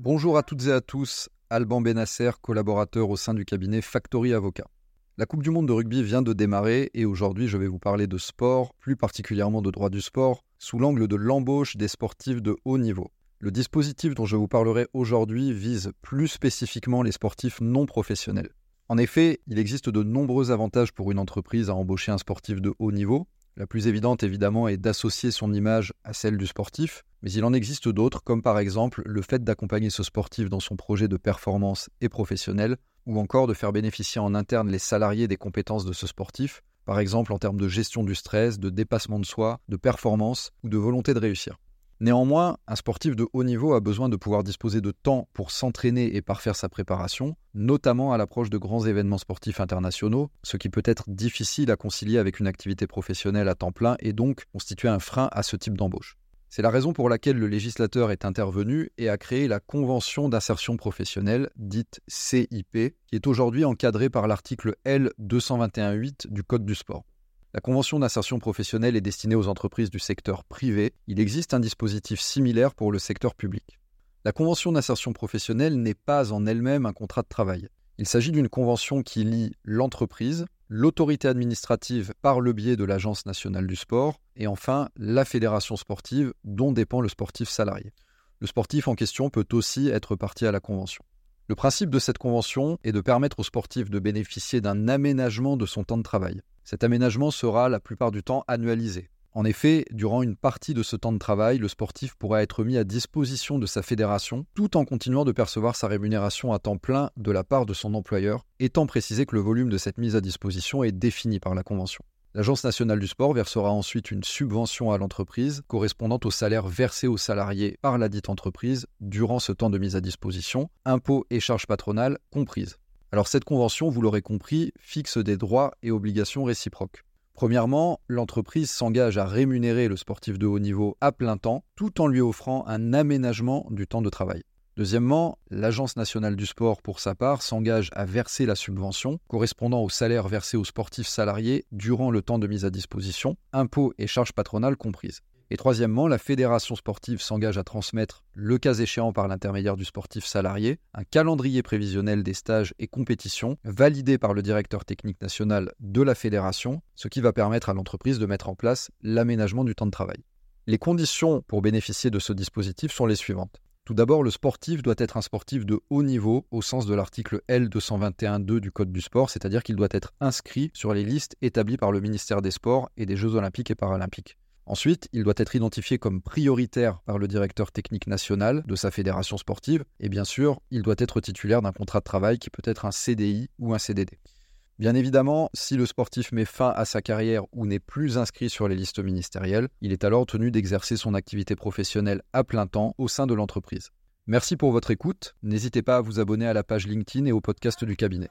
Bonjour à toutes et à tous, Alban Benasser, collaborateur au sein du cabinet Factory Avocat. La Coupe du Monde de rugby vient de démarrer et aujourd'hui je vais vous parler de sport, plus particulièrement de droit du sport, sous l'angle de l'embauche des sportifs de haut niveau. Le dispositif dont je vous parlerai aujourd'hui vise plus spécifiquement les sportifs non professionnels. En effet, il existe de nombreux avantages pour une entreprise à embaucher un sportif de haut niveau, la plus évidente, évidemment, est d'associer son image à celle du sportif, mais il en existe d'autres, comme par exemple le fait d'accompagner ce sportif dans son projet de performance et professionnel, ou encore de faire bénéficier en interne les salariés des compétences de ce sportif, par exemple en termes de gestion du stress, de dépassement de soi, de performance ou de volonté de réussir. Néanmoins, un sportif de haut niveau a besoin de pouvoir disposer de temps pour s'entraîner et parfaire sa préparation, notamment à l'approche de grands événements sportifs internationaux, ce qui peut être difficile à concilier avec une activité professionnelle à temps plein et donc constituer un frein à ce type d'embauche. C'est la raison pour laquelle le législateur est intervenu et a créé la Convention d'insertion professionnelle, dite CIP, qui est aujourd'hui encadrée par l'article L221.8 du Code du sport. La convention d'insertion professionnelle est destinée aux entreprises du secteur privé. Il existe un dispositif similaire pour le secteur public. La convention d'insertion professionnelle n'est pas en elle-même un contrat de travail. Il s'agit d'une convention qui lie l'entreprise, l'autorité administrative par le biais de l'Agence nationale du sport et enfin la fédération sportive dont dépend le sportif salarié. Le sportif en question peut aussi être partie à la convention. Le principe de cette convention est de permettre au sportif de bénéficier d'un aménagement de son temps de travail. Cet aménagement sera la plupart du temps annualisé. En effet, durant une partie de ce temps de travail, le sportif pourra être mis à disposition de sa fédération tout en continuant de percevoir sa rémunération à temps plein de la part de son employeur, étant précisé que le volume de cette mise à disposition est défini par la Convention. L'Agence nationale du sport versera ensuite une subvention à l'entreprise correspondant au salaire versé aux salariés par la dite entreprise durant ce temps de mise à disposition, impôts et charges patronales comprises. Alors cette convention, vous l'aurez compris, fixe des droits et obligations réciproques. Premièrement, l'entreprise s'engage à rémunérer le sportif de haut niveau à plein temps tout en lui offrant un aménagement du temps de travail. Deuxièmement, l'Agence nationale du sport, pour sa part, s'engage à verser la subvention correspondant au salaire versé aux sportifs salariés durant le temps de mise à disposition, impôts et charges patronales comprises. Et troisièmement, la fédération sportive s'engage à transmettre, le cas échéant par l'intermédiaire du sportif salarié, un calendrier prévisionnel des stages et compétitions validé par le directeur technique national de la fédération, ce qui va permettre à l'entreprise de mettre en place l'aménagement du temps de travail. Les conditions pour bénéficier de ce dispositif sont les suivantes. Tout d'abord, le sportif doit être un sportif de haut niveau au sens de l'article L221.2 du Code du sport, c'est-à-dire qu'il doit être inscrit sur les listes établies par le ministère des Sports et des Jeux olympiques et paralympiques. Ensuite, il doit être identifié comme prioritaire par le directeur technique national de sa fédération sportive et bien sûr, il doit être titulaire d'un contrat de travail qui peut être un CDI ou un CDD. Bien évidemment, si le sportif met fin à sa carrière ou n'est plus inscrit sur les listes ministérielles, il est alors tenu d'exercer son activité professionnelle à plein temps au sein de l'entreprise. Merci pour votre écoute. N'hésitez pas à vous abonner à la page LinkedIn et au podcast du cabinet.